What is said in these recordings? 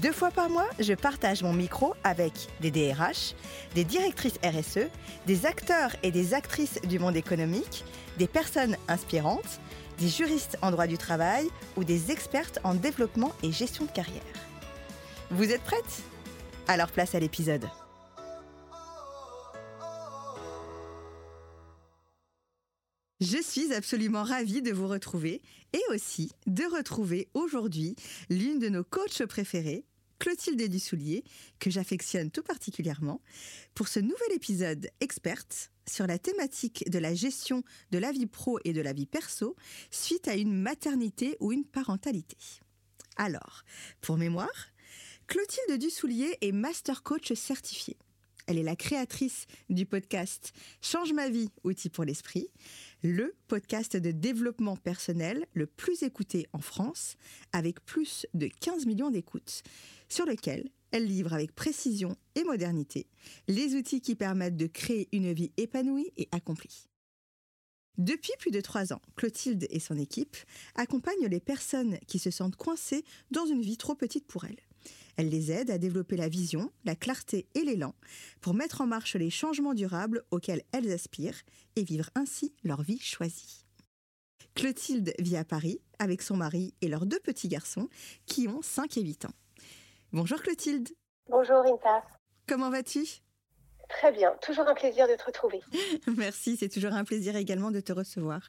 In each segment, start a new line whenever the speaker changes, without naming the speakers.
Deux fois par mois, je partage mon micro avec des DRH, des directrices RSE, des acteurs et des actrices du monde économique, des personnes inspirantes, des juristes en droit du travail ou des expertes en développement et gestion de carrière. Vous êtes prêtes? Alors place à l'épisode. Je suis absolument ravie de vous retrouver et aussi de retrouver aujourd'hui l'une de nos coachs préférées, Clotilde Dussoulier, que j'affectionne tout particulièrement, pour ce nouvel épisode experte sur la thématique de la gestion de la vie pro et de la vie perso suite à une maternité ou une parentalité. Alors, pour mémoire, Clotilde Dussoulier est master coach certifiée. Elle est la créatrice du podcast Change ma vie, outil pour l'esprit, le podcast de développement personnel le plus écouté en France, avec plus de 15 millions d'écoutes, sur lequel elle livre avec précision et modernité les outils qui permettent de créer une vie épanouie et accomplie. Depuis plus de trois ans, Clotilde et son équipe accompagnent les personnes qui se sentent coincées dans une vie trop petite pour elles. Elle les aide à développer la vision, la clarté et l'élan pour mettre en marche les changements durables auxquels elles aspirent et vivre ainsi leur vie choisie. Clotilde vit à Paris avec son mari et leurs deux petits garçons qui ont 5 et 8 ans. Bonjour Clotilde.
Bonjour Inta.
Comment vas-tu?
Très bien, toujours un plaisir de te retrouver.
Merci, c'est toujours un plaisir également de te recevoir.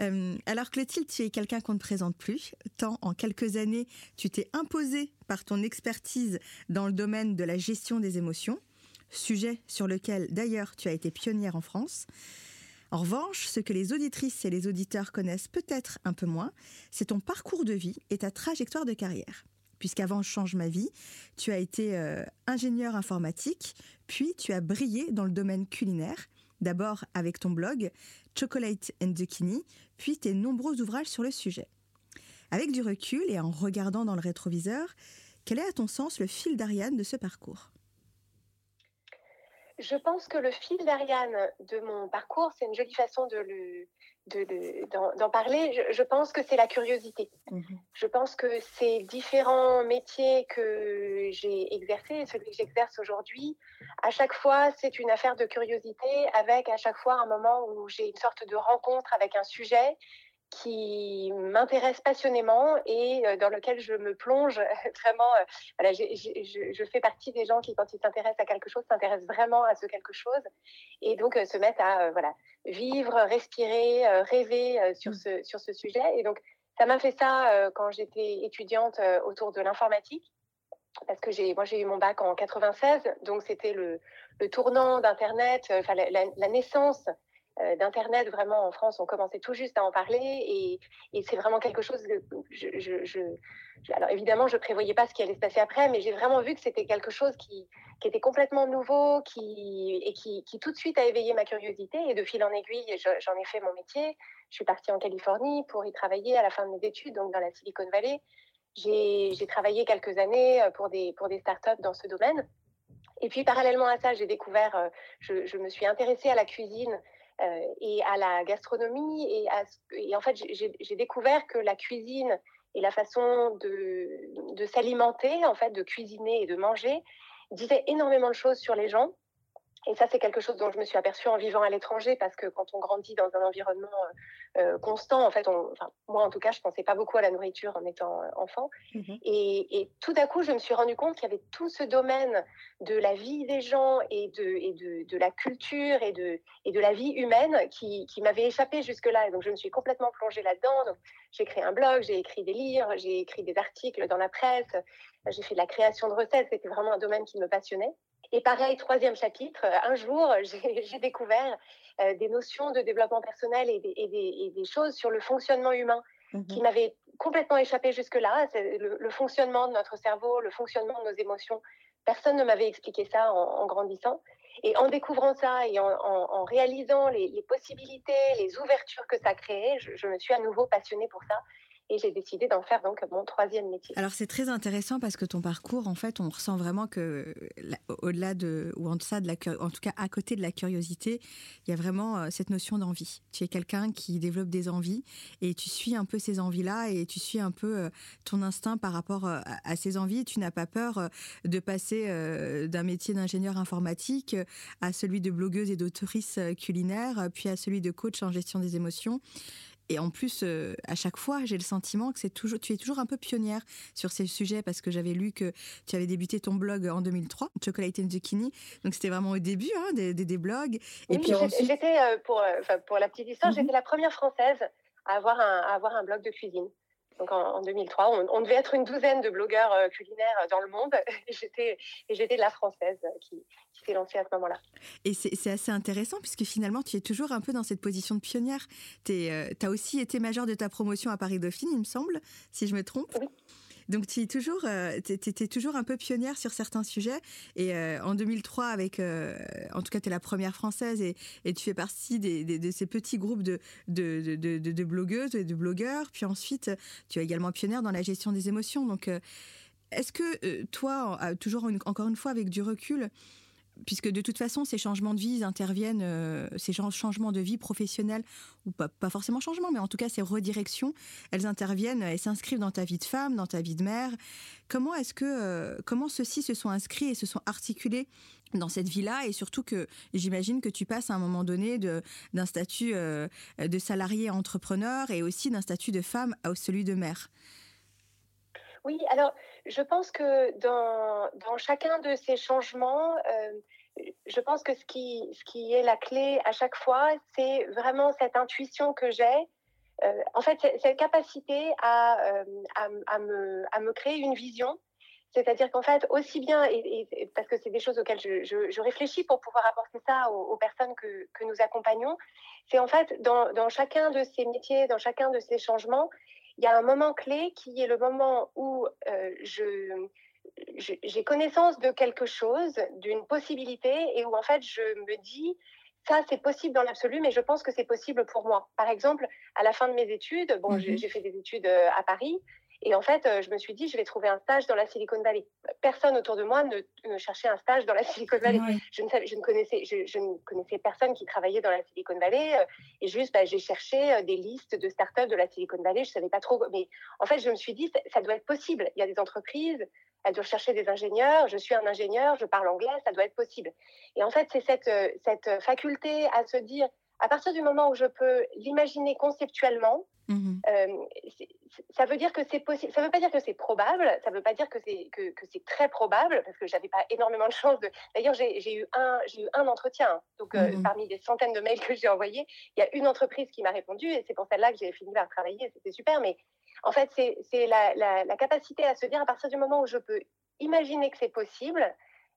Euh, alors Clotilde, tu es quelqu'un qu'on ne présente plus, tant en quelques années tu t'es imposée par ton expertise dans le domaine de la gestion des émotions, sujet sur lequel d'ailleurs tu as été pionnière en France. En revanche, ce que les auditrices et les auditeurs connaissent peut-être un peu moins, c'est ton parcours de vie et ta trajectoire de carrière. Puisqu'avant Change ma vie, tu as été euh, ingénieur informatique, puis tu as brillé dans le domaine culinaire, d'abord avec ton blog Chocolate and Zucchini, puis tes nombreux ouvrages sur le sujet. Avec du recul et en regardant dans le rétroviseur, quel est à ton sens le fil d'Ariane de ce parcours?
Je pense que le fil d'Ariane de mon parcours, c'est une jolie façon de le, d'en parler, je, pense que c'est la curiosité. Mhm. Je pense que ces différents métiers que j'ai exercés et celui que j'exerce aujourd'hui, à chaque fois, c'est une affaire de curiosité avec à chaque fois un moment où j'ai une sorte de rencontre avec un sujet qui m'intéresse passionnément et euh, dans lequel je me plonge vraiment. Euh, voilà, je, fais partie des gens qui, quand ils s'intéressent à quelque chose, s'intéressent vraiment à ce quelque chose et donc euh, se mettent à voilà, vivre, respirer, rêver sur, mmh. ce, sur ce sujet. Et donc, ça m'a fait ça quand j'étais étudiante autour de l'informatique. Parce que j'ai, moi, j'ai eu mon bac en 96, donc c'était le, le tournant d'Internet, enfin la naissance euh, d'Internet, vraiment en France, on commençait tout juste à en parler et, c'est vraiment quelque chose que je, alors évidemment, je prévoyais pas ce qui allait se passer après, mais j'ai vraiment vu que c'était quelque chose qui, était complètement nouveau qui, et qui, tout de suite a éveillé ma curiosité et de fil en aiguille, j'en ai fait mon métier. Je suis partie en Californie pour y travailler à la fin de mes études, donc dans la Silicon Valley. J'ai travaillé quelques années euh, pour des, pour des startups dans ce domaine. Et puis, parallèlement à ça, j'ai découvert, euh, je, me suis intéressée à la cuisine et à la gastronomie. Et, et en fait, j'ai découvert que la cuisine et la façon de, de s'alimenter, en fait, de cuisiner et de manger, disait énormément de choses sur les gens. Et ça, c'est quelque chose dont je me suis aperçue en vivant à l'étranger, parce que quand on grandit dans un environnement euh, euh, constant, en fait, on, enfin, moi en tout cas, je pensais pas beaucoup à la nourriture en étant euh, enfant. Mmh et, et, tout à coup, je me suis rendu compte qu'il y avait tout ce domaine de la vie des gens et de, et de, de la culture et de, et de la vie humaine qui, qui m'avait échappé jusque-là. Et donc, je me suis complètement plongée là-dedans. J'ai créé un blog, j'ai écrit des livres, j'ai écrit des articles dans la presse, j'ai fait de la création de recettes. C'était vraiment un domaine qui me passionnait. Et pareil, troisième chapitre, euh, un jour, j'ai découvert euh, des notions de développement personnel et des, choses sur le fonctionnement humain qui mmh m'avaient complètement échappé jusque-là. Le, le, fonctionnement de notre cerveau, le fonctionnement de nos émotions. Personne ne m'avait expliqué ça en, grandissant. Et en découvrant ça et en, réalisant les, possibilités, les ouvertures que ça créait, je, je, me suis à nouveau passionnée pour ça et j'ai décidé d'en faire donc mon troisième métier.
Alors c'est très intéressant parce que ton parcours, en fait, on ressent vraiment que au-delà de ou en deçà de la, en tout cas à côté de la curiosité, il y a vraiment euh, cette notion d'envie. Tu es quelqu'un qui développe des envies et tu suis un peu ces envies-là et tu suis un peu euh, ton instinct par rapport euh, à ces envies. Tu n'as pas peur de passer d'un métier d'ingénieur informatique à celui de blogueuse et d'autrice culinaire, puis à celui de coach en gestion des émotions. Et en plus, euh, à chaque fois, j'ai le sentiment que c'est toujours, tu es toujours un peu pionnière sur ces sujets parce que j'avais lu que tu avais débuté ton blog en 2003, Chocolate and Zucchini. Donc c'était vraiment au début hein, des, des, blogs.
Et puis j'étais, euh, pour, euh, pour la petite histoire, mhm. j'étais la première française à avoir un, à avoir un blog de cuisine donc en, 2003. On, devait être une douzaine de blogueurs euh, culinaires dans le monde et j'étais, et j'étais la française qui, s'est lancée à ce moment-là.
Et c'est, assez intéressant puisque finalement tu es toujours un peu dans cette position de pionnière. Tu euh, as aussi été majeure de ta promotion à Paris Dauphine, il me semble, si je me trompe.
Oui.
Donc tu es toujours, euh, toujours un peu pionnière sur certains sujets. Et euh, en 2003, avec, euh, en tout cas, tu es la première française et, tu fais partie de ces petits groupes de, blogueuses et de blogueurs. Puis ensuite, tu es également pionnière dans la gestion des émotions. Donc, est-ce que toi, toujours encore une fois avec du recul, puisque de toute façon, ces changements de vie interviennent, euh, ces changements de vie professionnelle, ou pas, pas, forcément changement, mais en tout cas ces redirections, elles interviennent et s'inscrivent dans ta vie de femme, dans ta vie de mère. Comment est-ce que, euh, comment ceux-ci se sont inscrits et se sont articulés dans cette vie-là? Et surtout que j'imagine que tu passes à un moment donné d'un statut euh, de salarié entrepreneur et aussi d'un statut de femme à celui de mère.
Oui, alors je pense que dans, chacun de ces changements, euh, je pense que ce qui, est la clé à chaque fois, c'est vraiment cette intuition que j'ai. Euh, en fait, cette capacité à, euh, à, me, créer une vision. C'est-à-dire qu'en fait, aussi bien, parce que c'est des choses auxquelles je, réfléchis pour pouvoir apporter ça aux, personnes que, nous accompagnons, c'est en fait dans, chacun de ces métiers, dans chacun de ces changements, il y a un moment clé qui est le moment où euh, je, j'ai connaissance de quelque chose, d'une possibilité, et où en fait je me dis, ça c'est possible dans l'absolu, mais je pense que c'est possible pour moi. Par exemple, à la fin de mes études, bon, j'ai mmh fait des études euh, à Paris, et en fait, euh, je me suis dit, je vais trouver un stage dans la Silicon Valley. Personne autour de moi ne, cherchait un stage dans la Silicon Valley. Je, ne je, ne connaissais, je, ne connaissais personne qui travaillait dans la Silicon Valley. Euh, et juste, bah, j'ai cherché euh, des listes de startups de la Silicon Valley. Je savais pas trop. Mais en fait, je me suis dit, ça, doit être possible. Il y a des entreprises, elles doivent chercher des ingénieurs. Je suis un ingénieur, je parle anglais, ça doit être possible. Et en fait, c'est cette, cette faculté à se dire, à partir du moment où je peux l'imaginer conceptuellement, mmh euh, ça veut dire que c'est possible. Ça veut pas dire que c'est probable. Ça veut pas dire que c'est que, que c'est très probable parce que j'avais pas énormément de chance de. D'ailleurs, j'ai eu un j'ai eu un entretien. Hein. Donc euh, mmh parmi des centaines de mails que j'ai envoyés, il y a une entreprise qui m'a répondu et c'est pour celle-là que j'ai fini par travailler. C'était super. Mais en fait, c'est la, la, la capacité à se dire à partir du moment où je peux imaginer que c'est possible,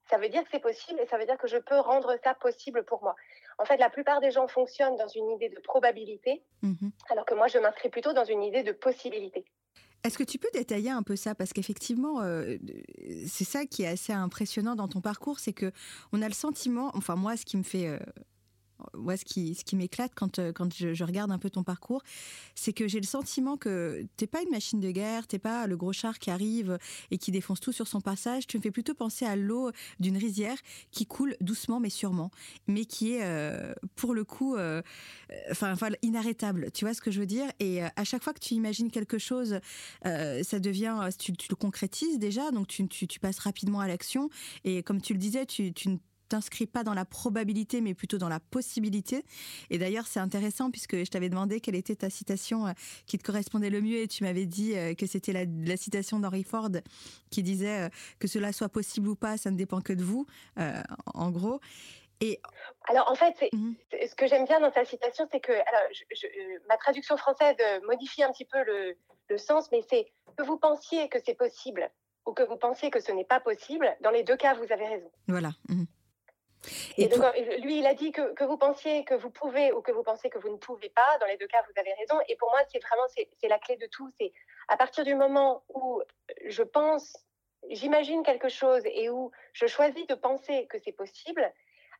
ça veut dire que c'est possible et ça veut dire que je peux rendre ça possible pour moi. En fait, la plupart des gens fonctionnent dans une idée de probabilité, mmh alors que moi, je m'inscris plutôt dans une idée de possibilité.
Est-ce que tu peux détailler un peu ça? Parce qu'effectivement euh, c'est ça qui est assez impressionnant dans ton parcours, c'est que on a le sentiment, enfin moi ce qui me fait euh, moi, ce qui, m'éclate quand, euh, je, regarde un peu ton parcours, c'est que j'ai le sentiment que t'es pas une machine de guerre, t'es pas le gros char qui arrive et qui défonce tout sur son passage. Tu me fais plutôt penser à l'eau d'une rizière qui coule doucement mais sûrement, mais qui est euh, pour le coup, euh, enfin, inarrêtable. Tu vois ce que je veux dire? Et à chaque fois que tu imagines quelque chose, ça devient, tu, tu, le concrétises déjà, donc tu passes rapidement à l'action. Et comme tu le disais, tu, tu ne t'inscris pas dans la probabilité, mais plutôt dans la possibilité. Et d'ailleurs, c'est intéressant puisque je t'avais demandé quelle était ta citation euh, qui te correspondait le mieux et tu m'avais dit euh, que c'était la, citation d'Henry Ford qui disait euh, que cela soit possible ou pas, ça ne dépend que de vous, en gros.
Et alors en fait, mmh ce que j'aime bien dans ta citation, c'est que alors, ma traduction française modifie un petit peu le, le sens, mais c'est que vous pensiez que c'est possible ou que vous pensiez que ce n'est pas possible. Dans les deux cas, vous avez raison.
Voilà. Mmh
et, donc, lui, il a dit que, que, vous pensiez que vous pouvez ou que vous pensez que vous ne pouvez pas. Dans les deux cas, vous avez raison. Et pour moi, c'est vraiment c'est la clé de tout. C'est à partir du moment où je pense, j'imagine quelque chose et où je choisis de penser que c'est possible,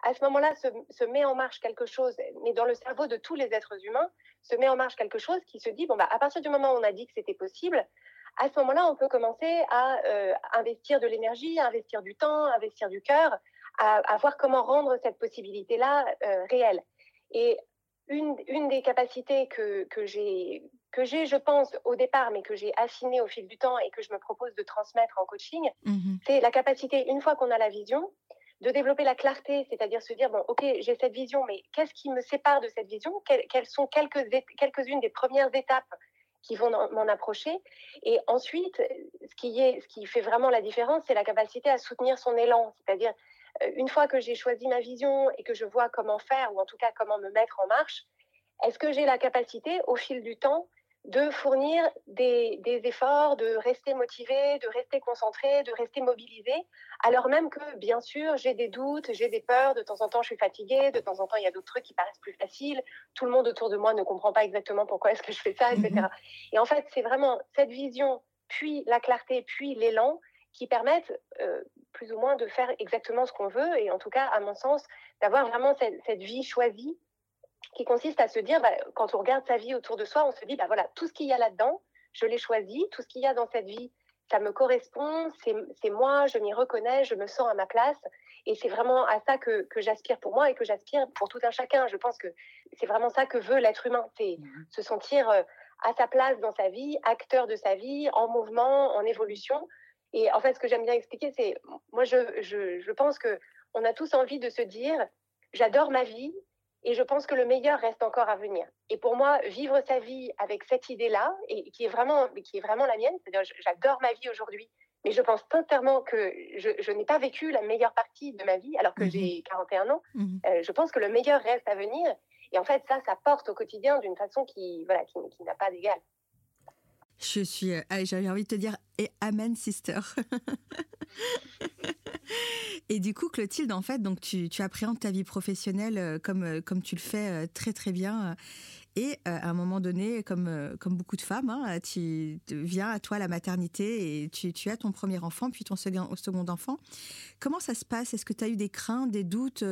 à ce moment-là se, se, met en marche quelque chose, mais dans le cerveau de tous les êtres humains, se met en marche quelque chose qui se dit, bon, bah, à partir du moment où on a dit que c'était possible, à ce moment-là, on peut commencer à euh, investir de l'énergie, à investir du temps, investir du cœur, à, voir comment rendre cette possibilité-là euh, réelle. Et une, une, des capacités que, que j'ai, je pense, au départ, mais que j'ai affiné au fil du temps et que je me propose de transmettre en coaching, mmh c'est la capacité, une fois qu'on a la vision, de développer la clarté, c'est-à-dire se dire, bon, ok, j'ai cette vision, mais qu'est-ce qui me sépare de cette vision? Quelles sont quelques, quelques-unes des premières étapes qui vont m'en approcher. Et ensuite, ce qui, est, ce qui fait vraiment la différence, c'est la capacité à soutenir son élan, c'est-à-dire euh, une fois que j'ai choisi ma vision et que je vois comment faire, ou en tout cas comment me mettre en marche, est-ce que j'ai la capacité, au fil du temps, de fournir des, efforts, de rester motivé, de rester concentré, de rester mobilisé, alors même que, bien sûr, j'ai des doutes, j'ai des peurs, de temps en temps je suis fatiguée, de temps en temps il y a d'autres trucs qui paraissent plus faciles, tout le monde autour de moi ne comprend pas exactement pourquoi est-ce que je fais ça, etc. Mmh et en fait, c'est vraiment cette vision, puis la clarté, puis l'élan, qui permettent euh, plus ou moins de faire exactement ce qu'on veut. Et en tout cas, à mon sens, d'avoir vraiment cette, vie choisie qui consiste à se dire, bah, quand on regarde sa vie autour de soi, on se dit, bah voilà, tout ce qu'il y a là-dedans, je l'ai choisi, tout ce qu'il y a dans cette vie, ça me correspond, c'est moi, je m'y reconnais, je me sens à ma place. Et c'est vraiment à ça que, que j'aspire pour moi et que j'aspire pour tout un chacun. Je pense que c'est vraiment ça que veut l'être humain, c'est mmh se sentir euh, à sa place dans sa vie, acteur de sa vie, en mouvement, en évolution. Et en fait, ce que j'aime bien expliquer, c'est, moi, je, je, je pense qu'on a tous envie de se dire, j'adore ma vie et je pense que le meilleur reste encore à venir. Et pour moi, vivre sa vie avec cette idée-là, et qui est vraiment, qui est vraiment la mienne, c'est-à-dire, j'adore ma vie aujourd'hui, mais je pense sincèrement que je, je n'ai pas vécu la meilleure partie de ma vie alors que mmh j'ai 41 ans. Mmh euh, je pense que le meilleur reste à venir. Et en fait, ça, ça porte au quotidien d'une façon qui, voilà, qui, qui n'a pas d'égal.
Je suis, euh, j'avais envie de te dire, et Amen, sister. et du coup, Clotilde, en fait, donc tu, tu appréhendes ta vie professionnelle euh, comme, euh, comme tu le fais très très bien. Et à un moment donné, comme, comme beaucoup de femmes, hein, tu viens à toi la maternité et tu, as ton premier enfant, puis ton second enfant. Comment ça se passe? Est-ce que tu as eu des craintes, des doutes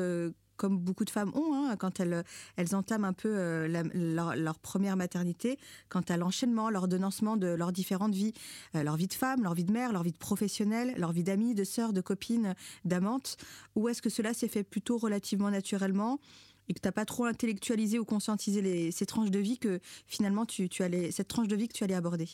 comme beaucoup de femmes ont, hein, quand elles, elles entament un peu euh, leur, première maternité, quant à l'enchaînement, l'ordonnancement de leurs différentes vies, euh, leur vie de femme, leur vie de mère, leur vie de professionnelle, leur vie d'amie, de sœur, de copine, d'amante, ou est-ce que cela s'est fait plutôt relativement naturellement et que tu n'as pas trop intellectualisé ou conscientisé les, ces tranches de vie que finalement tu allais, cette tranche de vie que tu allais aborder?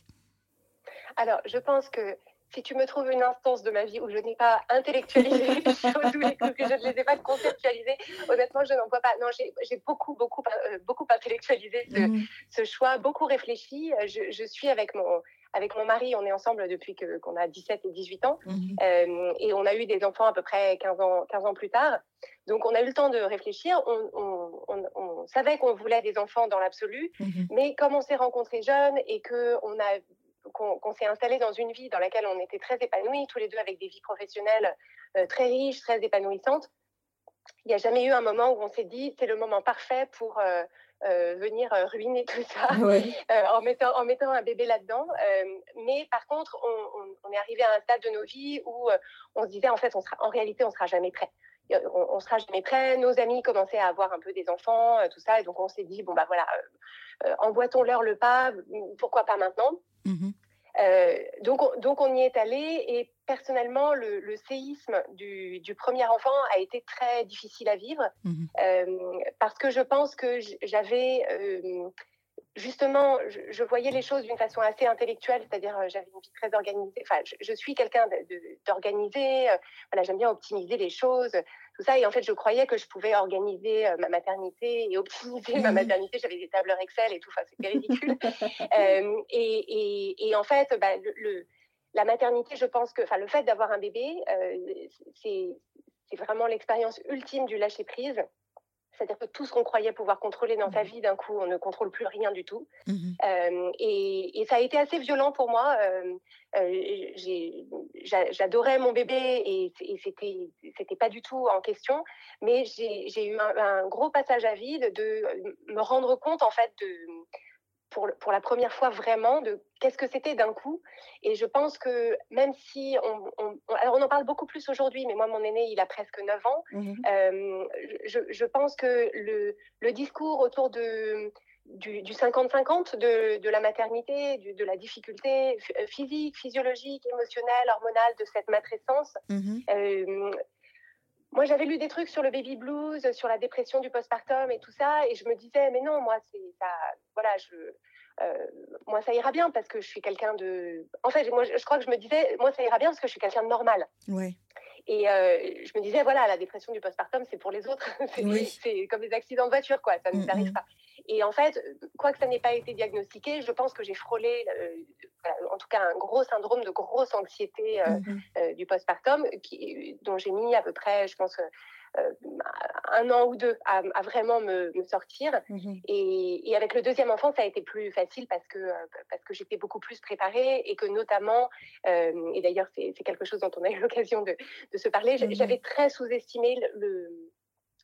Alors, je pense que si tu me trouves une instance de ma vie où je n'ai pas intellectualisé les trucs, que je ne les ai pas conceptualisés, honnêtement, je n'en vois pas. Non, j'ai beaucoup, beaucoup, euh, beaucoup intellectualisé mmh. ce, choix, beaucoup réfléchi. Je, je, suis avec mon, avec mon mari, on est ensemble depuis qu'on a 17 et 18 ans, mmh. euh, et on a eu des enfants à peu près 15 ans, 15 ans plus tard. Donc, on a eu le temps de réfléchir. On, on, on, savait qu'on voulait des enfants dans l'absolu, mmh. mais comme on s'est rencontrés jeunes et qu'on a qu'on s'est installé dans une vie dans laquelle on était très épanouis, tous les deux avec des vies professionnelles euh, très riches, très épanouissantes. Il n'y a jamais eu un moment où on s'est dit c'est le moment parfait pour euh, euh, venir ruiner tout ça en, mettant, en mettant un bébé là-dedans. mais par contre, on, est arrivé à un stade de nos vies où on se disait en fait, on sera, en réalité, on sera jamais prêt. on, ne sera jamais prêt. Nos amis commençaient à avoir un peu des enfants, tout ça, et donc on s'est dit bon bah voilà, emboîtons-leur le pas. Pourquoi pas maintenant? Donc, on, donc on y est allé et personnellement le, séisme du, premier enfant a été très difficile à vivre. Mmh parce que je pense que j'avais justement, je, voyais les choses d'une façon assez intellectuelle, c'est-à-dire euh, j'avais une vie très organisée. Enfin, je, suis quelqu'un d'organisé. Euh, voilà, j'aime bien optimiser les choses, tout ça. Et en fait, je croyais que je pouvais organiser euh, ma maternité et optimiser ma maternité. J'avais des tableurs Excel et tout. Enfin, c'était ridicule. et, en fait, bah, le, la maternité, je pense que, enfin, le fait d'avoir un bébé, c'est vraiment l'expérience ultime du lâcher prise. C'est-à-dire que tout ce qu'on croyait pouvoir contrôler dans sa mmh vie, d'un coup, on ne contrôle plus rien du tout. Mmh et, ça a été assez violent pour moi. J'adorais mon bébé et, et c'était, c'était pas du tout en question. Mais j'ai eu un, un, gros passage à vide de me rendre compte, en fait, de pour, pour, la première fois vraiment de qu'est-ce que c'était d'un coup. Et je pense que même si on, alors on en parle beaucoup plus aujourd'hui, mais moi mon aîné il a presque 9 ans, mmh euh, je, je, pense que le, le discours autour de du 50-50 de, de, la maternité, de la difficulté euh, physique, physiologique, émotionnelle, hormonale de cette matrescence, mmh euh, moi, j'avais lu des trucs sur le baby blues, sur la dépression du postpartum et tout ça, et je me disais, mais non, moi, c'est ça, voilà, je, euh, moi, ça ira bien parce que je suis quelqu'un de. En fait, moi, je crois que je me disais, moi, ça ira bien parce que je suis quelqu'un de normal.
Ouais.
Et euh, je me disais, voilà, la dépression du postpartum, c'est pour les autres. c'est comme les accidents de voiture, quoi. Ça ne nous mm, arrive mm. pas. Et en fait, quoi que ça n'ait pas été diagnostiqué, je pense que j'ai frôlé, euh, en tout cas, un gros syndrome de grosse anxiété mm, du postpartum, dont j'ai mis à peu près, je pense, euh, un an ou deux à, vraiment me, sortir. Mmh et, avec le deuxième enfant, ça a été plus facile parce que, euh, parce que j'étais beaucoup plus préparée et que notamment, euh, et d'ailleurs c'est quelque chose dont on a eu l'occasion de, de, se parler, mmh j'avais très sous-estimé le,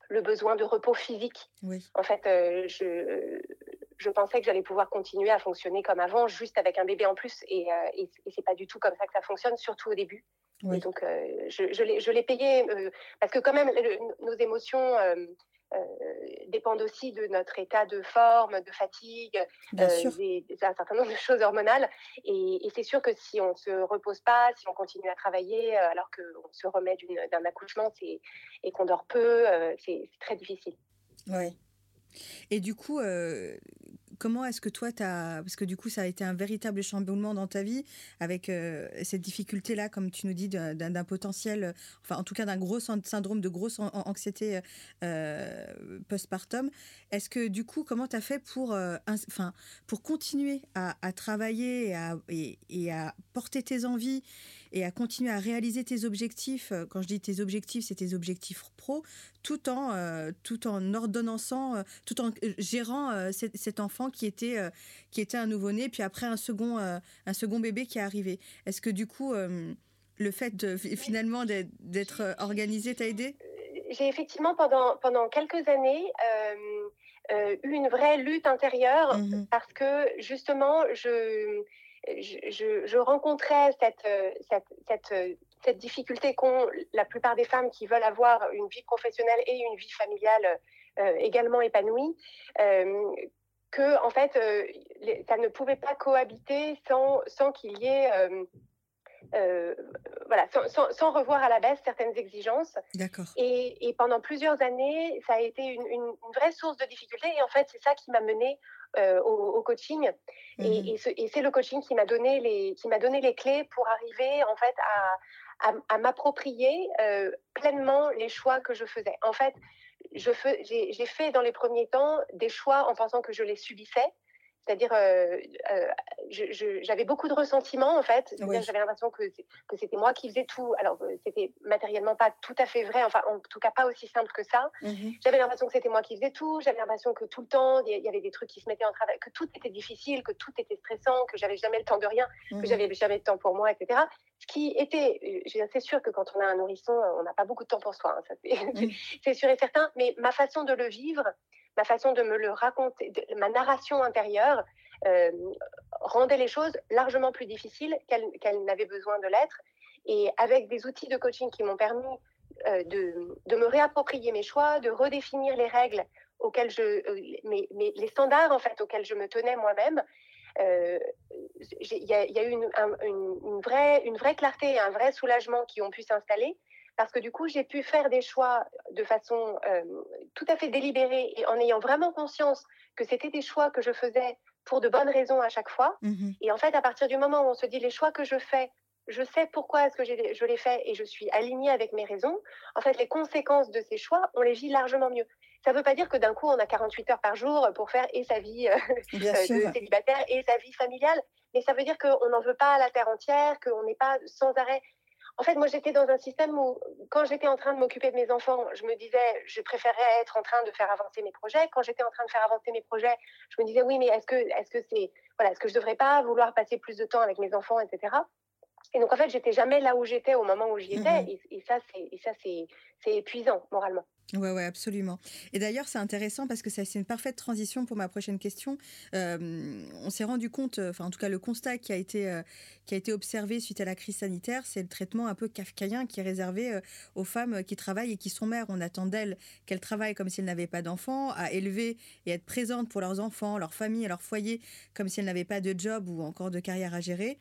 le besoin de repos physique. En fait, je, je pensais que j'allais pouvoir continuer à fonctionner comme avant, juste avec un bébé en plus. Et, et, et c'est pas du tout comme ça que ça fonctionne, surtout au début. Et donc, euh, je, je l'ai payé euh, parce que quand même, nos émotions euh, dépendent aussi de notre état de forme, de fatigue,
Bien
des, un certain nombre de choses hormonales. Et, c'est sûr que si on ne se repose pas, si on continue à travailler alors qu'on se remet d'un accouchement et qu'on dort peu, c'est très difficile.
Oui. Et du coup, comment est-ce que toi. Parce que du coup, ça a été un véritable chamboulement dans ta vie, avec euh, cette difficulté-là, comme tu nous dis, d'un potentiel, enfin en tout cas d'un gros syndrome de grosse anxiété euh, postpartum. Est-ce que du coup, comment tu as fait pour, euh, enfin, pour continuer à, travailler et à porter tes envies et à continuer à réaliser tes objectifs. Euh, quand je dis tes objectifs, c'est tes objectifs pro, tout en, euh, tout en ordonnançant, euh, tout en gérant cet, enfant qui était, qui était un nouveau-né, puis après un second, un second bébé qui est arrivé. Est-ce que du coup, le fait de, finalement d'être organisé t'a aidé?
J'ai effectivement pendant, pendant quelques années eu une vraie lutte intérieure mmh parce que justement, je je, rencontrais cette, euh, cette, euh, cette, difficulté qu'ont la plupart des femmes qui veulent avoir une vie professionnelle et une vie familiale euh, également épanouie. que en fait, ça ne pouvait pas cohabiter sans, sans qu'il y ait voilà, sans, revoir à la baisse certaines exigences.
D'accord.
Et, pendant plusieurs années, ça a été une, une, vraie source de difficulté. Et en fait, c'est ça qui m'a menée euh, au, coaching. Mmh et, c'est le coaching qui m'a donné les qui m'a donné les clés pour arriver en fait à, à, m'approprier euh, pleinement les choix que je faisais. En fait, j'ai fait dans les premiers temps des choix en pensant que je les subissais c'est-à-dire, euh, euh, j'avais beaucoup de ressentiment en fait. J'avais l'impression que, que c'était moi qui faisais tout. Alors, euh, c'était matériellement pas tout à fait vrai, enfin, en tout cas pas aussi simple que ça. Mmh j'avais l'impression que c'était moi qui faisais tout. J'avais l'impression que tout le temps, il y avait des trucs qui se mettaient en travail, que tout était difficile, que tout était stressant, que j'avais jamais le temps de rien, que mmh j'avais jamais le temps pour moi, etc. Ce qui était, c'est sûr que quand on a un nourrisson, on n'a pas beaucoup de temps pour soi, hein, c'est sûr et certain, mais ma façon de le vivre, ma façon de me le raconter, ma narration intérieure euh, rendait les choses largement plus difficiles qu'elles n'avaient besoin de l'être. Et avec des outils de coaching qui m'ont permis de, de, me réapproprier mes choix, de redéfinir les règles auxquelles je, mes, les standards en fait auxquels je me tenais moi-même. Il y, a eu une vraie clarté et un vrai soulagement qui ont pu s'installer parce que du coup, j'ai pu faire des choix de façon euh, tout à fait délibérée et en ayant vraiment conscience que c'était des choix que je faisais pour de bonnes raisons à chaque fois. Mmh et en fait, à partir du moment où on se dit les choix que je fais, je sais pourquoi est-ce que je les fais et je suis alignée avec mes raisons, en fait, les conséquences de ces choix, on les vit largement mieux. Ça ne veut pas dire que d'un coup, on a 48 heures par jour pour faire et sa vie euh, de célibataire et sa vie familiale, mais ça veut dire qu'on n'en veut pas à la terre entière, qu'on n'est pas sans arrêt en fait, moi, j'étais dans un système où, quand j'étais en train de m'occuper de mes enfants, je me disais, je préférais être en train de faire avancer mes projets. Quand j'étais en train de faire avancer mes projets, je me disais, oui, mais est-ce que, est-ce que c'est, voilà, est-ce que je devrais pas vouloir passer plus de temps avec mes enfants, etc. Et donc, en fait, j'étais jamais là où j'étais au moment où j'y étais. Mmh et, et, ça, c'est, épuisant moralement.
Ouais, ouais, absolument. Et d'ailleurs, c'est intéressant parce que c'est une parfaite transition pour ma prochaine question. Euh, on s'est rendu compte, enfin, en tout cas, le constat qui a été, euh, qui a été observé suite à la crise sanitaire, c'est le traitement un peu kafkaïen qui est réservé euh, aux femmes qui travaillent et qui sont mères. On attend d'elles qu'elles travaillent comme si elles n'avaient pas d'enfants, à élever et être présentes pour leurs enfants, leur famille et leur foyer comme si elles n'avaient pas de job ou encore de carrière à gérer.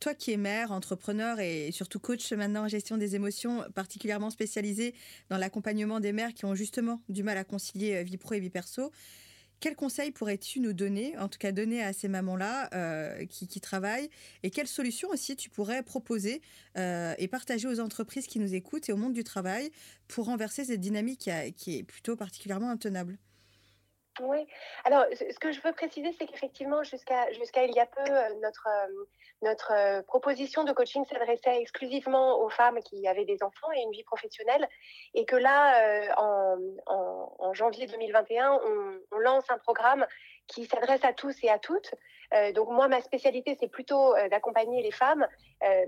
Toi qui es mère, entrepreneur et surtout coach maintenant en gestion des émotions, particulièrement spécialisée dans l'accompagnement des mères qui ont justement du mal à concilier euh, vie pro et vie perso, quels conseils pourrais-tu nous donner, en tout cas donner à ces mamans-là euh, qui, travaillent, et quelles solutions aussi tu pourrais proposer euh, et partager aux entreprises qui nous écoutent et au monde du travail pour renverser cette dynamique qui, est plutôt particulièrement intenable?
Oui. Alors, ce que je veux préciser, c'est qu'effectivement, jusqu'à jusqu'à il y a peu, notre, notre euh, proposition de coaching s'adressait exclusivement aux femmes qui avaient des enfants et une vie professionnelle. Et que là, euh, en, janvier 2021, on, lance un programme qui s'adresse à tous et à toutes. Euh, donc moi, ma spécialité, c'est plutôt d'accompagner les femmes,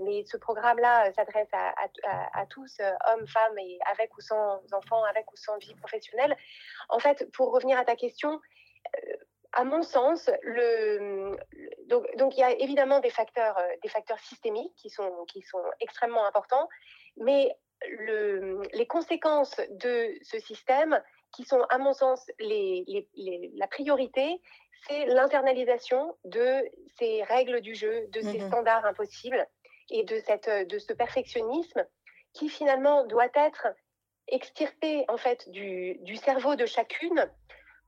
mais ce programme-là s'adresse à, tous, hommes, femmes, et avec ou sans enfants, avec ou sans vie professionnelle. En fait, pour revenir à ta question, à mon sens, le, donc, il y a évidemment des facteurs, euh, des facteurs systémiques qui sont, qui sont extrêmement importants, mais le, les conséquences de ce système, qui sont à mon sens les, la priorité, c'est l'internalisation de ces règles du jeu, de ces mmh standards impossibles et de, cette, de ce perfectionnisme qui finalement doit être extirpé en fait du, du cerveau de chacune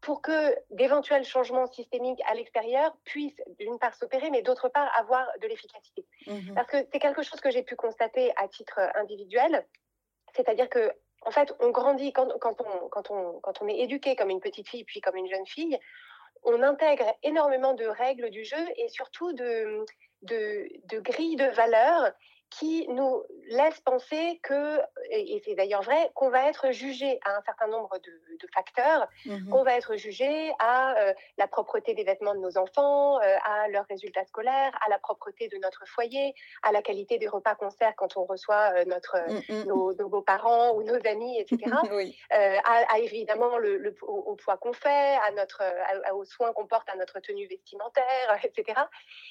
pour que d'éventuels changements systémiques à l'extérieur puissent d'une part s'opérer, mais d'autre part avoir de l'efficacité. Mmh Parce que c'est quelque chose que j'ai pu constater à titre individuel, c'est-à-dire que en fait, on grandit quand, on, est éduqué comme une petite fille puis comme une jeune fille, on intègre énormément de règles du jeu et surtout de, de grilles de valeurs qui nous laisse penser que, et c'est d'ailleurs vrai, qu'on va être jugé à un certain nombre de, facteurs, mmh qu'on va être jugé à euh, la propreté des vêtements de nos enfants, euh, à leurs résultats scolaires, à la propreté de notre foyer, à la qualité des repas qu'on sert quand on reçoit euh, notre, mmh, mmh. nos, beaux-parents ou nos amis, etc. à, évidemment le, au, poids qu'on fait, à notre, aux soins qu'on porte à notre tenue vestimentaire, etc.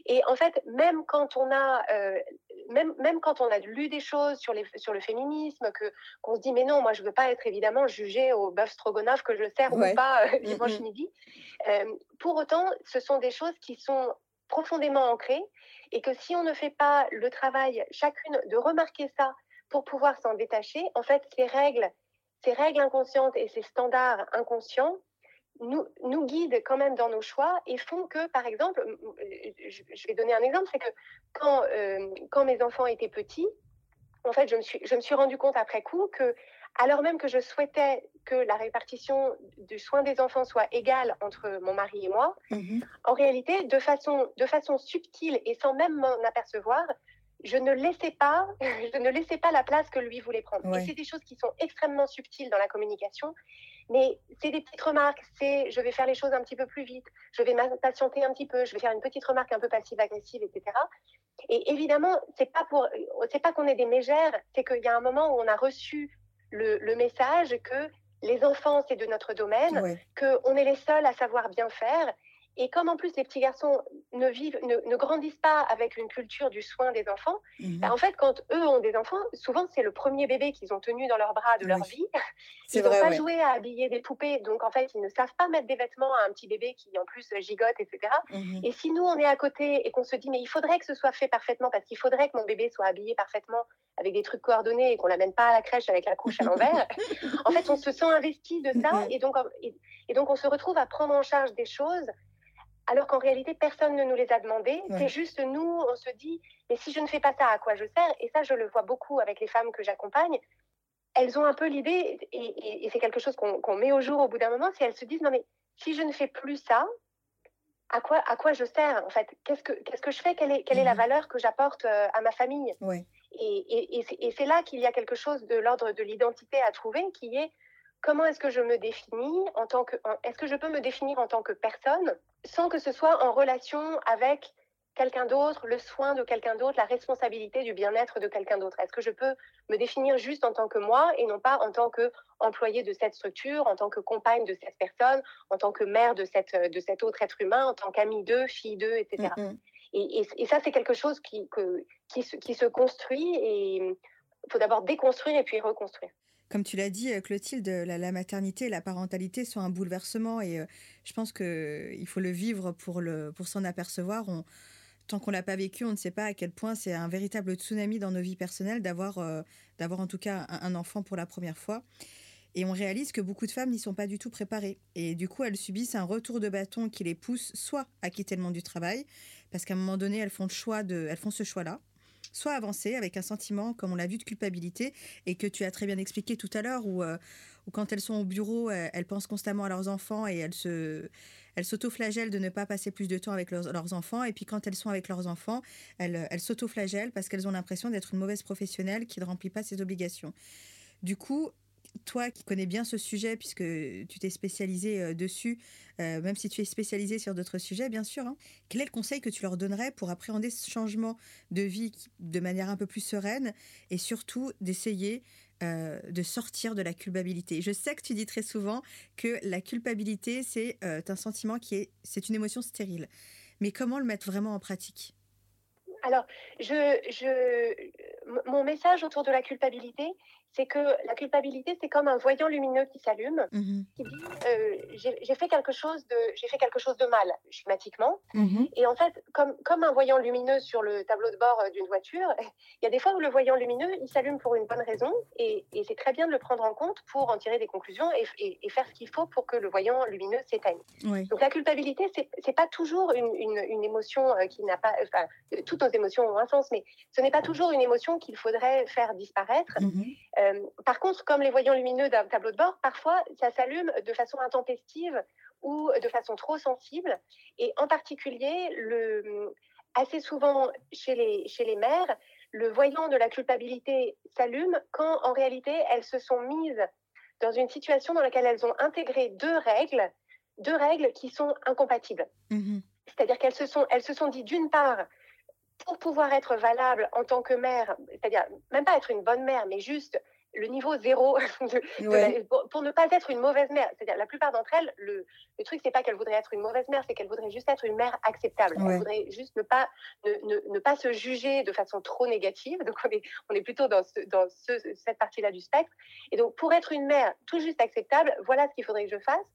Et en fait, même quand on a, même même quand on a lu des choses sur, les, sur le féminisme, que qu'on se dit mais non, moi je veux pas être évidemment jugée au bœuf stroganoff que je sers ou pas euh, dimanche mmh midi. Euh, pour autant, ce sont des choses qui sont profondément ancrées et que si on ne fait pas le travail chacune de remarquer ça pour pouvoir s'en détacher, en fait, ces règles, ces règles inconscientes et ces standards inconscients nous, nous guident quand même dans nos choix et font que, par exemple, je vais donner un exemple, c'est que quand, euh, quand mes enfants étaient petits, en fait, je me suis, je me suis rendu compte après coup que, alors même que je souhaitais que la répartition du soin des enfants soit égale entre mon mari et moi, mmh en réalité, de façon, de façon subtile et sans même m'en apercevoir, je ne laissais pas, je ne laissais pas la place que lui voulait prendre. Et c'est des choses qui sont extrêmement subtiles dans la communication mais c'est des petites remarques, c'est je vais faire les choses un petit peu plus vite, je vais m'impatienter un petit peu, je vais faire une petite remarque un peu passive-agressive, etc. Et évidemment, c'est pas pour, c'est pas qu'on est des mégères, c'est qu'il y a un moment où on a reçu le, le message que les enfants c'est de notre domaine, que qu'on est les seuls à savoir bien faire Et comme en plus les petits garçons ne vivent, ne, grandissent pas avec une culture du soin des enfants, mmh bah, en fait, quand eux ont des enfants, souvent c'est le premier bébé qu'ils ont tenu dans leurs bras de leur vie. Ils n'ont pas joué à habiller des poupées, donc en fait, ils ne savent pas mettre des vêtements à un petit bébé qui en plus gigote, etc. Mmh et si nous on est à côté et qu'on se dit mais il faudrait que ce soit fait parfaitement parce qu'il faudrait que mon bébé soit habillé parfaitement avec des trucs coordonnés et qu'on l'amène pas à la crèche avec la couche à l'envers, en fait, on se sent investi de ça et donc, et donc on se retrouve à prendre en charge des choses alors qu'en réalité, personne ne nous les a demandées. C'est juste nous, on se dit, mais si je ne fais pas ça, à quoi je sers? Et ça, je le vois beaucoup avec les femmes que j'accompagne. Elles ont un peu l'idée, et, c'est quelque chose qu'on met au jour au bout d'un moment, si elles se disent, non mais si je ne fais plus ça, à quoi, à quoi je sers? En fait Qu'est-ce que, qu'est-ce que je fais? Quelle est, quelle est la mmh valeur que j'apporte euh, à ma famille? Et, et c'est là qu'il y a quelque chose de l'ordre de l'identité à trouver, qui est comment est-ce que je me définis en tant que est-ce que je peux me définir en tant que personne sans que ce soit en relation avec quelqu'un d'autre, le soin de quelqu'un d'autre, la responsabilité du bien-être de quelqu'un d'autre? Est-ce que je peux me définir juste en tant que moi et non pas en tant que employée de cette structure, en tant que compagne de cette personne, en tant que mère de, cette, de cet autre être humain, en tant qu'amie d'eux, fille d'eux, etc. Mm, mm. et, et, ça, c'est quelque chose qui, que, qui, qui se construit et il faut d'abord déconstruire et puis reconstruire.
Comme tu l'as dit, euh, Clotilde, la, maternité et la parentalité sont un bouleversement et euh, je pense qu'il faut le vivre pour, pour s'en apercevoir. tant qu'on l'a pas vécu, on ne sait pas à quel point c'est un véritable tsunami dans nos vies personnelles d'avoir, euh, en tout cas un, enfant pour la première fois. Et on réalise que beaucoup de femmes n'y sont pas du tout préparées. Et du coup, elles subissent un retour de bâton qui les pousse soit à quitter le monde du travail, parce qu'à un moment donné, elles font, le choix de, elles font ce choix-là, soit avancer avec un sentiment, comme on l'a vu, de culpabilité, et que tu as très bien expliqué tout à l'heure, où, euh, quand elles sont au bureau, elles, pensent constamment à leurs enfants et elles se... Elles s'autoflagellent de ne pas passer plus de temps avec leurs, enfants. Et puis quand elles sont avec leurs enfants, elles, elles s'autoflagellent parce qu'elles ont l'impression d'être une mauvaise professionnelle qui ne remplit pas ses obligations. Du coup, toi qui connais bien ce sujet, puisque tu t'es spécialisé euh, dessus, euh, même si tu es spécialisé sur d'autres sujets, bien sûr, hein, quel est le conseil que tu leur donnerais pour appréhender ce changement de vie de manière un peu plus sereine et surtout d'essayer euh, de sortir de la culpabilité? Je sais que tu dis très souvent que la culpabilité, c'est un sentiment qui est, c'est une émotion stérile. Mais comment le mettre vraiment en pratique?
Alors, je, je, mon message autour de la culpabilité, c'est que la culpabilité, c'est comme un voyant lumineux qui s'allume, mmh qui dit euh, j'ai fait quelque chose de j'ai fait quelque chose de mal schématiquement. Mmh et en fait, comme comme un voyant lumineux sur le tableau de bord euh, d'une voiture, il y a des fois où le voyant lumineux il s'allume pour une bonne raison et, et c'est très bien de le prendre en compte pour en tirer des conclusions et, et, faire ce qu'il faut pour que le voyant lumineux s'éteigne. Donc la culpabilité, c'est pas toujours une, une, une émotion euh, qui n'a pas enfin toutes nos émotions ont un sens, mais ce n'est pas toujours une émotion qu'il faudrait faire disparaître. Mmh euh, par contre, comme les voyants lumineux d'un tableau de bord, parfois ça s'allume de façon intempestive ou de façon trop sensible. Et en particulier, le, assez souvent chez les, chez les mères, le voyant de la culpabilité s'allume quand en réalité elles se sont mises dans une situation dans laquelle elles ont intégré deux règles, deux règles qui sont incompatibles. Mmh C'est-à-dire qu'elles se sont, elles se sont dit d'une part, pour pouvoir être valable en tant que mère, c'est-à-dire même pas être une bonne mère, mais juste le niveau zéro pour, ne pas être une mauvaise mère. C'est-à-dire la plupart d'entre elles, le, le truc c'est pas qu'elles voudraient être une mauvaise mère, c'est qu'elles voudraient juste être une mère acceptable. Elles voudraient juste ne pas ne, ne, pas se juger de façon trop négative. Donc on est on est plutôt dans, dans cette partie-là du spectre. Et donc pour être une mère tout juste acceptable, voilà ce qu'il faudrait que je fasse.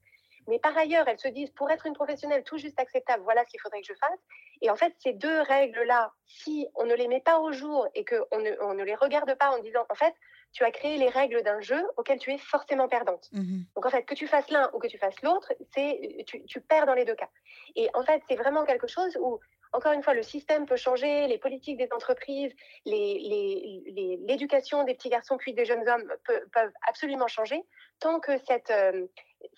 Mais par ailleurs, elles se disent, pour être une professionnelle tout juste acceptable, voilà ce qu'il faudrait que je fasse. Et en fait, ces deux règles-là, si on ne les met pas au jour et qu'on ne, on ne les regarde pas en disant, en fait, tu as créé les règles d'un jeu auquel tu es forcément perdante. Mmh Donc en fait, que tu fasses l'un ou que tu fasses l'autre, c'est tu, tu, perds dans les deux cas. Et en fait, c'est vraiment quelque chose où, encore une fois, le système peut changer, les politiques des entreprises, l'éducation les, les, des petits garçons puis des jeunes hommes peuvent absolument changer, tant que cette, euh,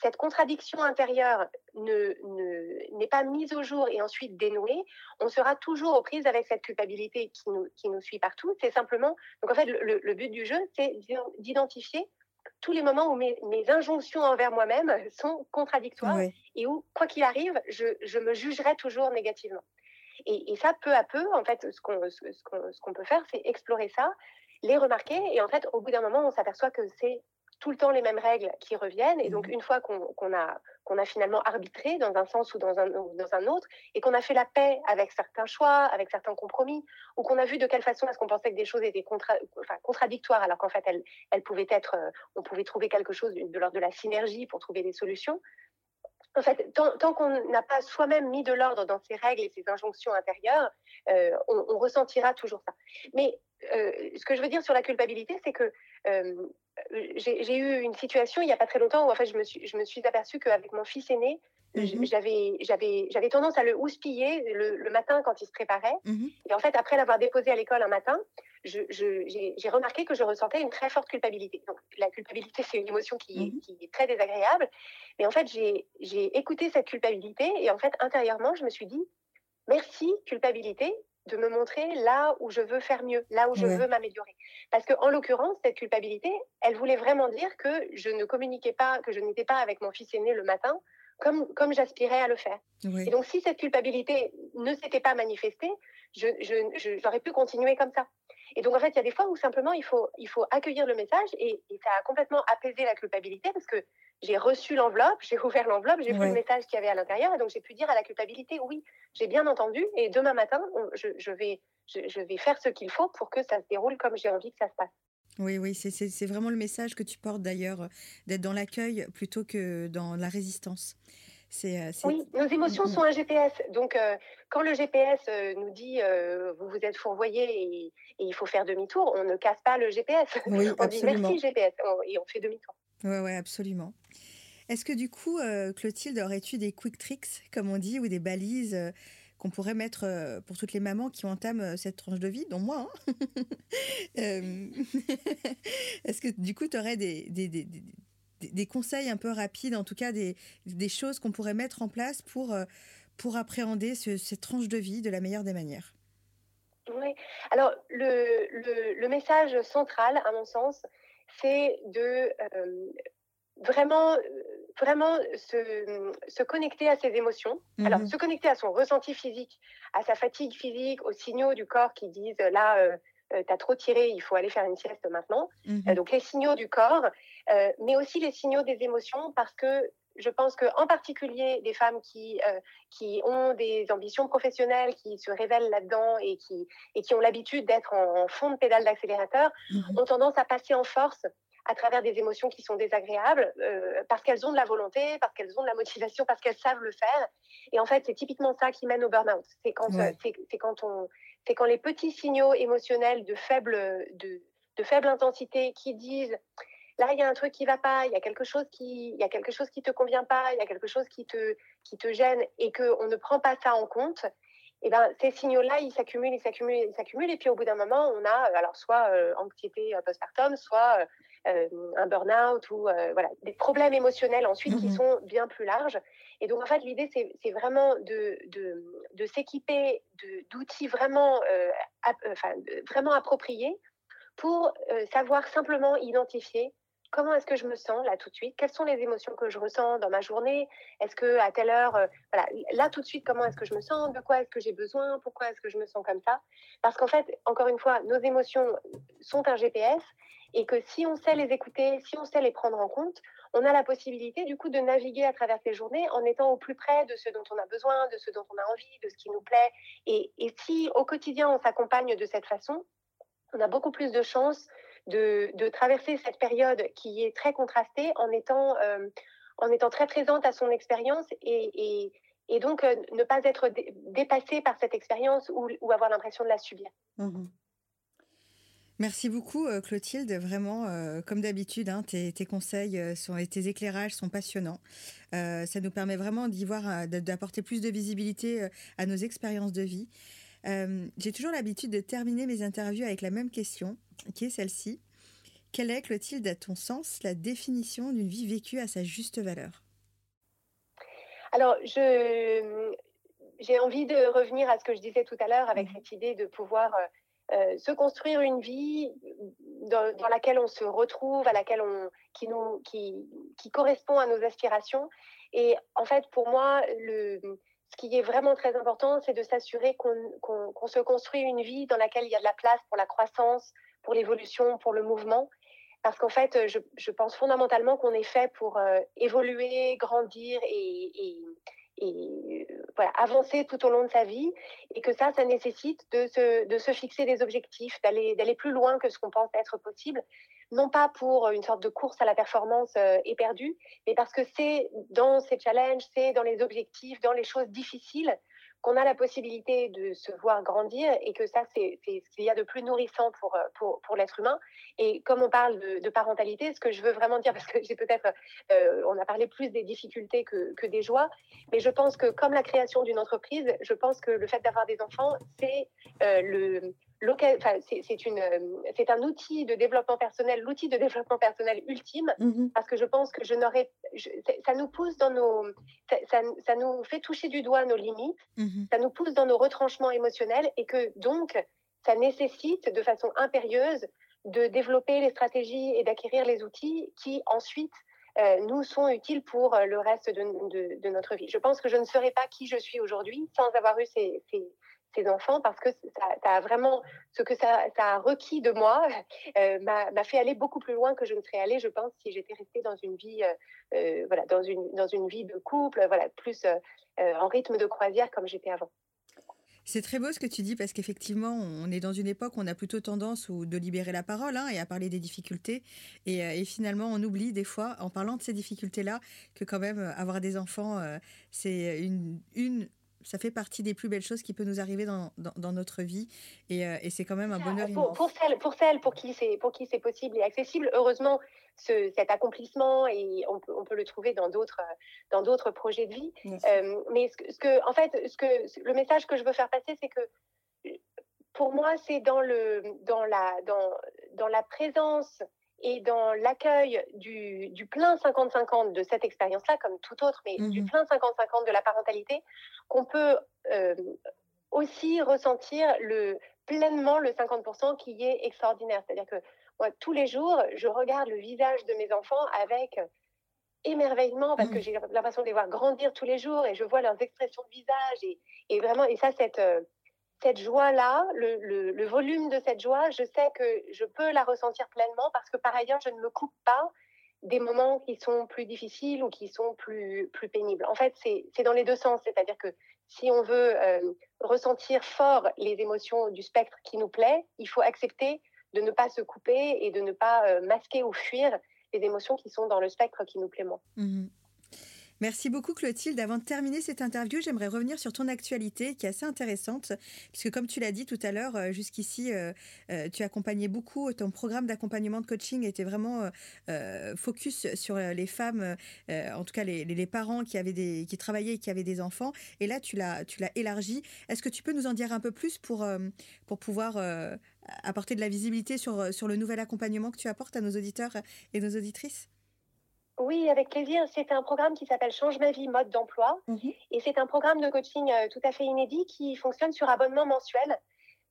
cette contradiction intérieure n'est ne, pas mise au jour et ensuite dénouée, on sera toujours aux prises avec cette culpabilité qui nous, qui nous suit partout. C'est simplement, donc en fait, le, le but du jeu, c'est d'identifier tous les moments où mes, mes injonctions envers moi-même sont contradictoires et où, quoi qu'il arrive, je, je, me jugerai toujours négativement. Et, et, ça, peu à peu, en fait, ce qu'on ce qu'on peut faire, c'est explorer ça, les remarquer, et en fait, au bout d'un moment, on s'aperçoit que c'est tout le temps les mêmes règles qui reviennent. Et donc, mmh une fois qu'on a, qu'on a finalement arbitré dans un sens ou dans un, dans un autre, et qu'on a fait la paix avec certains choix, avec certains compromis, ou qu'on a vu de quelle façon est-ce qu'on pensait que des choses étaient contradictoires, alors qu'en fait, elles, elles, pouvaient être, euh, on pouvait trouver quelque chose de l'ordre de la synergie pour trouver des solutions. En fait, tant, qu'on n'a pas soi-même mis de l'ordre dans ces règles et ces injonctions intérieures, euh, on, ressentira toujours ça. Mais euh, ce que je veux dire sur la culpabilité, c'est que j'ai eu une situation il n'y a pas très longtemps où en fait, je, me suis, je me suis aperçue qu'avec mon fils aîné, mmh j'avais tendance à le houspiller le, matin quand il se préparait. Mmh et en fait, après l'avoir déposé à l'école un matin, j'ai remarqué que je ressentais une très forte culpabilité. Donc, la culpabilité, c'est une émotion qui, mmh qui, est très désagréable. Mais en fait, j'ai écouté cette culpabilité et en fait, intérieurement, je me suis dit, merci culpabilité, de me montrer là où je veux faire mieux, là où je veux m'améliorer. Parce que en l'occurrence, cette culpabilité, elle voulait vraiment dire que je ne communiquais pas, que je n'étais pas avec mon fils aîné le matin comme, comme j'aspirais à le faire. Et donc, si cette culpabilité ne s'était pas manifestée, j'aurais je, pu continuer comme ça. Et donc, en fait, il y a des fois où simplement il faut, il faut accueillir le message et, ça a complètement apaisé la culpabilité parce que j'ai reçu l'enveloppe, j'ai ouvert l'enveloppe, j'ai vu le message qu'il y avait à l'intérieur et donc j'ai pu dire à la culpabilité oui, j'ai bien entendu et demain matin, je, vais, je, vais faire ce qu'il faut pour que ça se déroule comme j'ai envie que ça se passe.
Oui, oui, c'est vraiment le message que tu portes d'ailleurs, d'être dans l'accueil plutôt que dans la résistance.
Euh, oui, nos émotions sont un GPS. Donc, euh, quand le GPS euh, nous dit vous vous êtes fourvoyé et, il faut faire demi-tour, on ne casse pas le GPS.
Oui,
on dit merci GPS et on fait demi-tour.
Oui, ouais, absolument. Est-ce que du coup, Clotilde, aurais-tu des quick tricks, comme on dit, ou des balises qu'on pourrait mettre pour toutes les mamans qui entament cette tranche de vie, dont moi hein Est-ce que du coup, tu aurais des, des, des, des, conseils un peu rapides, en tout cas des, choses qu'on pourrait mettre en place pour, euh, pour appréhender cette tranche de vie de la meilleure des manières?
Oui, alors le, le, le message central, à mon sens, c'est de euh, vraiment, vraiment se, se, connecter à ses émotions. Alors, mmh se connecter à son ressenti physique, à sa fatigue physique, aux signaux du corps qui disent là, euh, euh, tu as trop tiré, il faut aller faire une sieste maintenant. Mmh donc les signaux du corps, euh, mais aussi les signaux des émotions, parce que je pense qu'en particulier des femmes qui, euh, qui ont des ambitions professionnelles, qui se révèlent là-dedans et qui, et qui ont l'habitude d'être en, fond de pédale d'accélérateur, mmh ont tendance à passer en force à travers des émotions qui sont désagréables, parce qu'elles ont de la volonté, parce qu'elles ont de la motivation, parce qu'elles savent le faire. Et en fait, c'est typiquement ça qui mène au burn-out. C'est quand, c'est quand on, c'est quand les petits signaux émotionnels de faible, de, de faible intensité qui disent là il y a un truc qui va pas, il y a quelque chose qui, il y a quelque chose qui te convient pas, il y a quelque chose qui te, qui te gêne et que on ne prend pas ça en compte. Et eh ben ces signaux-là, ils s'accumulent, ils s'accumulent, ils s'accumulent, et puis au bout d'un moment, on a alors soit euh, anxiété postpartum, soit euh, euh, un burn-out ou euh, voilà, des problèmes émotionnels ensuite qui mmh sont bien plus larges. Et donc, en fait, l'idée, c'est vraiment de, de, de s'équiper d'outils vraiment, euh, enfin, vraiment appropriés pour savoir simplement identifier comment est-ce que je me sens là tout de suite? Quelles sont les émotions que je ressens dans ma journée? Est-ce que à telle heure, voilà, là tout de suite, comment est-ce que je me sens? De quoi est-ce que j'ai besoin? Pourquoi est-ce que je me sens comme ça? Parce qu'en fait, encore une fois, nos émotions sont un GPS et que si on sait les écouter, si on sait les prendre en compte, on a la possibilité du coup de naviguer à travers ces journées en étant au plus près de ce dont on a besoin, de ce dont on a envie, de ce qui nous plaît. Et, si au quotidien on s'accompagne de cette façon, on a beaucoup plus de chances de, traverser cette période qui est très contrastée en étant, euh, en étant très présente à son expérience et, et, donc euh, ne pas être dépassé par cette expérience ou, avoir l'impression de la subir. Mmh
Merci beaucoup euh, Clotilde, vraiment comme d'habitude, hein, tes, conseils euh, sont, et tes éclairages sont passionnants. ça nous permet vraiment d'y voir, d'apporter plus de visibilité à nos expériences de vie. J'ai toujours l'habitude de terminer mes interviews avec la même question, qui est celle-ci. Quelle est, Clotilde, à ton sens, la définition d'une vie vécue à sa juste valeur?
Alors, je, j'ai envie de revenir à ce que je disais tout à l'heure avec mmh cette idée de pouvoir euh, se construire une vie dans, laquelle on se retrouve, à laquelle on, qui, nous, qui, qui correspond à nos aspirations. Et en fait, pour moi, le, ce qui est vraiment très important, c'est de s'assurer qu'on se construit une vie dans laquelle il y a de la place pour la croissance, pour l'évolution, pour le mouvement. parce qu'en fait, je, pense fondamentalement qu'on est fait pour évoluer, grandir et, avancer tout au long de sa vie, et que ça, ça nécessite de se, fixer des objectifs, d'aller plus loin que ce qu'on pense être possible, non pas pour une sorte de course à la performance éperdue, mais parce que c'est dans ces challenges, c'est dans les objectifs, dans les choses difficiles qu'on a la possibilité de se voir grandir et que ça, c'est ce qu'il y a de plus nourrissant pour, euh, pour, pour l'être humain. Et comme on parle de, parentalité, ce que je veux vraiment dire, parce que j'ai peut-être, euh, on a parlé plus des difficultés que, que, des joies, mais je pense que comme la création d'une entreprise, je pense que le fait d'avoir des enfants, c'est euh, le, c'est un outil de développement personnel, l'outil de développement personnel ultime, mmh parce que je pense que je n'aurais, ça nous pousse dans nos, ça, ça, nous fait toucher du doigt nos limites, mmh ça nous pousse dans nos retranchements émotionnels et que donc ça nécessite de façon impérieuse de développer les stratégies et d'acquérir les outils qui ensuite euh, nous sont utiles pour euh, le reste de, de, notre vie. Je pense que je ne serais pas qui je suis aujourd'hui sans avoir eu ces, ces, enfants parce que ça, a vraiment ce que ça, a requis de moi euh, m'a fait aller beaucoup plus loin que je ne serais allée, je pense, si j'étais restée dans une vie, euh, euh, voilà, dans une dans une vie de couple, voilà, plus en rythme de croisière comme j'étais avant.
C'est très beau ce que tu dis parce qu'effectivement, on est dans une époque où on a plutôt tendance de libérer la parole hein, et à parler des difficultés. Et, et, finalement, on oublie des fois, en parlant de ces difficultés-là, que quand même avoir des enfants, c'est une, une ça fait partie des plus belles choses qui peut nous arriver dans, dans, notre vie. Et, euh, et c'est quand même un bonheur
pour, Pour celles, pour, celles pour qui c'est pour qui c'est possible et accessible, heureusement, ce, cet accomplissement et on peut, on peut le trouver dans d'autres dans d'autres projets de vie. Euh, mais ce que, ce que, en fait, ce que le message que je veux faire passer, c'est que pour moi, c'est dans le dans la dans dans la présence et dans l'accueil du, du, plein 50-50 de cette expérience-là, comme tout autre, mais du mmh plein 50-50 de la parentalité, qu'on peut euh, aussi ressentir le, pleinement le 50% qui est extraordinaire. C'est-à-dire que moi, tous les jours, je regarde le visage de mes enfants avec émerveillement parce que mmh. j'ai l'impression de les voir grandir tous les jours et je vois leurs expressions de visage et, et vraiment, et ça, cette, euh, cette joie-là, le, volume de cette joie, je sais que je peux la ressentir pleinement parce que par ailleurs, je ne me coupe pas des moments qui sont plus difficiles ou qui sont plus, pénibles. En fait, c'est dans les deux sens, c'est-à-dire que si on veut euh, ressentir fort les émotions du spectre qui nous plaît, il faut accepter de ne pas se couper et de ne pas euh, masquer ou fuir les émotions qui sont dans le spectre qui nous plaît moins.
Mmh Merci beaucoup Clotilde. Avant de terminer cette interview, j'aimerais revenir sur ton actualité qui est assez intéressante, puisque comme tu l'as dit tout à l'heure, euh, jusqu'ici, euh, euh, tu accompagnais beaucoup, ton programme d'accompagnement de coaching était vraiment focus sur les femmes, en tout cas les, parents qui, travaillaient et qui avaient des enfants. Et là, tu l'as élargi. Est-ce que tu peux nous en dire un peu plus pour, pour pouvoir apporter de la visibilité sur, sur le nouvel accompagnement que tu apportes à nos auditeurs et nos auditrices?
Oui, avec plaisir. C'est un programme qui s'appelle Change ma vie, mode d'emploi. Mmh et c'est un programme de coaching euh, tout à fait inédit qui fonctionne sur abonnement mensuel.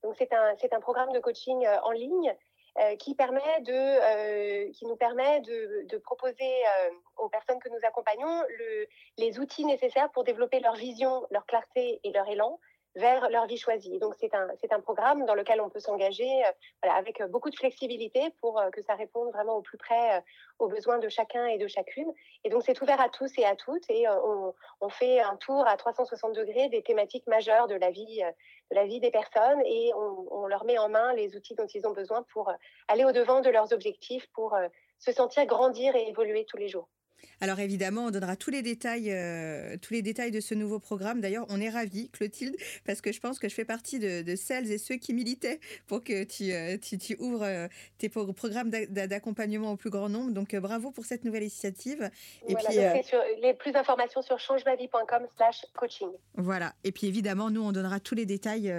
Donc, c'est un, un programme de coaching euh, en ligne euh, qui, permet de, qui nous permet de, de proposer aux personnes que nous accompagnons le, les outils nécessaires pour développer leur vision, leur clarté et leur élan vers leur vie choisie. Donc c'est un, c'est un programme dans lequel on peut s'engager euh, voilà, avec euh, beaucoup de flexibilité pour euh, que ça réponde vraiment au plus près aux besoins de chacun et de chacune. Et donc c'est ouvert à tous et à toutes et on, fait un tour à 360 degrés des thématiques majeures de la vie, de la vie des personnes et on leur met en main les outils dont ils ont besoin pour aller au-devant de leurs objectifs, pour se sentir grandir et évoluer tous les jours.
Alors évidemment, on donnera tous les détails, euh, tous les détails de ce nouveau programme. D'ailleurs, on est ravis, Clotilde, parce que je pense que je fais partie de, celles et ceux qui militaient pour que tu, euh, tu, ouvres euh, tes programmes d'accompagnement au plus grand nombre. Donc bravo pour cette nouvelle initiative.
Et puis les plus d'informations sur changemavie.com/coaching.
Voilà. Et puis évidemment, nous on donnera tous les détails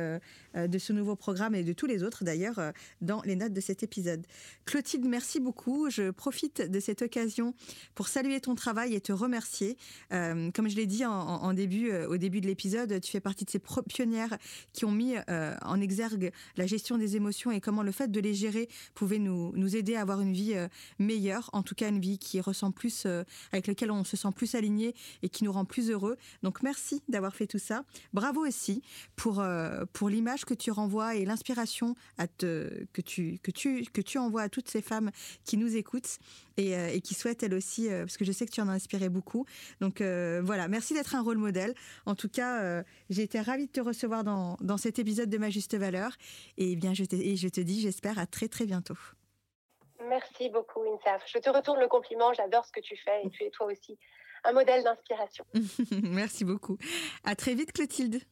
de ce nouveau programme et de tous les autres d'ailleurs dans les notes de cet épisode. Clotilde, merci beaucoup. Je profite de cette occasion pour saluer saluer ton travail et te remercier. Euh, comme je l'ai dit en, début, euh, au début de l'épisode, tu fais partie de ces pionnières qui ont mis en exergue la gestion des émotions et comment le fait de les gérer pouvait nous, nous aider à avoir une vie meilleure, en tout cas une vie qui ressemble plus, avec laquelle on se sent plus aligné et qui nous rend plus heureux. Donc merci d'avoir fait tout ça. Bravo aussi pour, pour l'image que tu renvoies et l'inspiration que, tu, que, tu, que tu envoies à toutes ces femmes qui nous écoutent et, euh, qui souhaitent elles aussi, euh, parce que je sais que tu en as inspiré beaucoup. Donc euh, voilà, merci d'être un rôle modèle. En tout cas, j'ai été ravie de te recevoir dans, dans, cet épisode de Ma Juste Valeur. Et bien, je te, et je te dis, j'espère, à très très bientôt.
Merci beaucoup, Insaf. Je te retourne le compliment. J'adore ce que tu fais et tu es toi aussi un modèle d'inspiration.
Merci beaucoup. À très vite, Clotilde.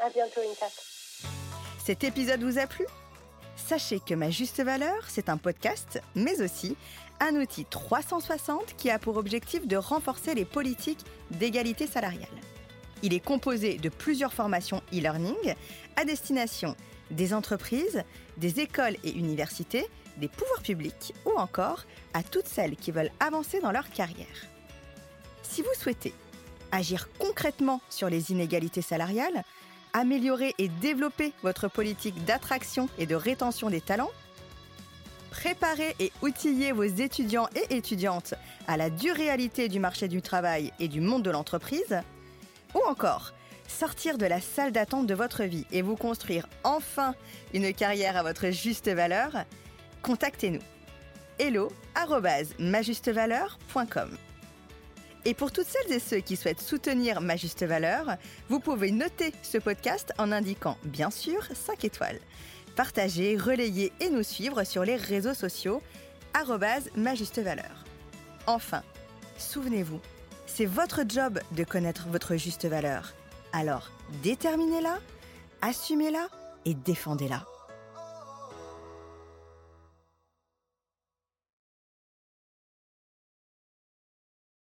À bientôt, Insaf.
Cet épisode vous a plu? Sachez que Ma Juste Valeur, c'est un podcast, mais aussi un outil 360 qui a pour objectif de renforcer les politiques d'égalité salariale. Il est composé de plusieurs formations e-learning à destination des entreprises, des écoles et universités, des pouvoirs publics ou encore à toutes celles qui veulent avancer dans leur carrière. Si vous souhaitez agir concrètement sur les inégalités salariales, améliorer et développer votre politique d'attraction et de rétention des talents, préparer et outiller vos étudiants et étudiantes à la dure réalité du marché du travail et du monde de l'entreprise, ou encore sortir de la salle d'attente de votre vie et vous construire enfin une carrière à votre juste valeur, contactez-nous. hello et pour toutes celles et ceux qui souhaitent soutenir ma juste valeur, vous pouvez noter ce podcast en indiquant bien sûr 5 étoiles. Partagez, relayez et nous suivre sur les réseaux sociaux ma juste valeur. Enfin, souvenez-vous, c'est votre job de connaître votre juste valeur. Alors, déterminez-la, assumez-la et défendez-la.